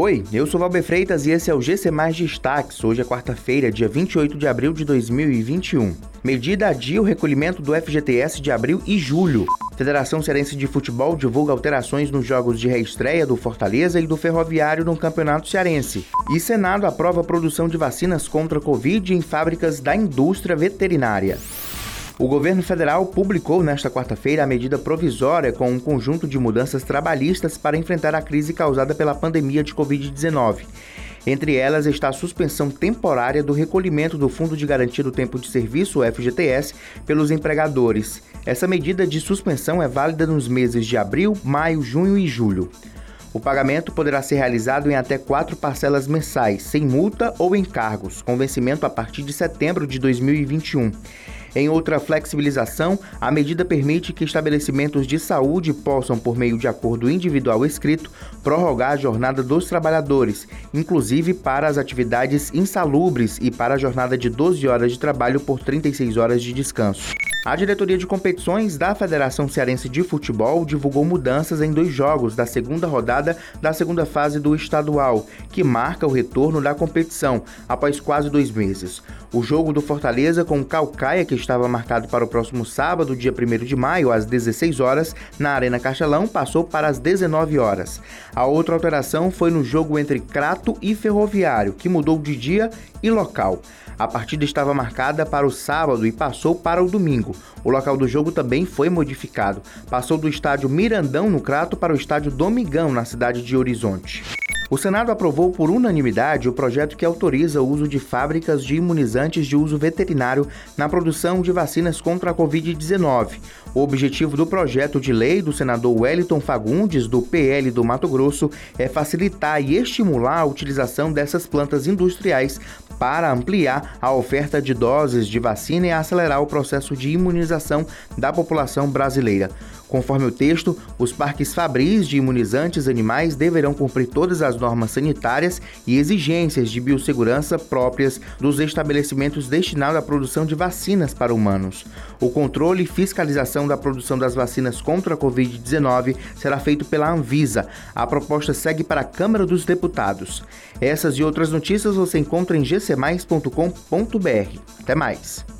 Oi, eu sou Valber Freitas e esse é o GC Mais Destaques. Hoje é quarta-feira, dia 28 de abril de 2021. Medida adia o recolhimento do FGTS de abril e julho. Federação Cearense de Futebol divulga alterações nos jogos de reestreia do Fortaleza e do Ferroviário no Campeonato Cearense. E Senado aprova a produção de vacinas contra a Covid em fábricas da indústria veterinária. O governo federal publicou nesta quarta-feira a medida provisória com um conjunto de mudanças trabalhistas para enfrentar a crise causada pela pandemia de Covid-19. Entre elas está a suspensão temporária do recolhimento do Fundo de Garantia do Tempo de Serviço, FGTS, pelos empregadores. Essa medida de suspensão é válida nos meses de abril, maio, junho e julho. O pagamento poderá ser realizado em até quatro parcelas mensais, sem multa ou encargos, com vencimento a partir de setembro de 2021. Em outra flexibilização, a medida permite que estabelecimentos de saúde possam, por meio de acordo individual escrito, prorrogar a jornada dos trabalhadores, inclusive para as atividades insalubres e para a jornada de 12 horas de trabalho por 36 horas de descanso. A diretoria de competições da Federação Cearense de Futebol divulgou mudanças em dois jogos da segunda rodada da segunda fase do estadual, que marca o retorno da competição após quase dois meses. O jogo do Fortaleza com o Calcaia, que estava marcado para o próximo sábado, dia 1 de maio, às 16 horas, na Arena Castelão, passou para as 19 horas. A outra alteração foi no jogo entre Crato e Ferroviário, que mudou de dia e local. A partida estava marcada para o sábado e passou para o domingo. O local do jogo também foi modificado. Passou do estádio Mirandão, no Crato, para o estádio Domingão, na cidade de Horizonte. O Senado aprovou por unanimidade o projeto que autoriza o uso de fábricas de imunizantes de uso veterinário na produção de vacinas contra a Covid-19. O objetivo do projeto de lei do senador Wellington Fagundes, do PL do Mato Grosso, é facilitar e estimular a utilização dessas plantas industriais para ampliar a oferta de doses de vacina e acelerar o processo de imunização da população brasileira. Conforme o texto, os parques fabris de imunizantes animais deverão cumprir todas as normas sanitárias e exigências de biossegurança próprias dos estabelecimentos destinados à produção de vacinas para humanos. O controle e fiscalização da produção das vacinas contra a Covid-19 será feito pela Anvisa. A proposta segue para a Câmara dos Deputados. Essas e outras notícias você encontra em gcmais.com.br. Até mais!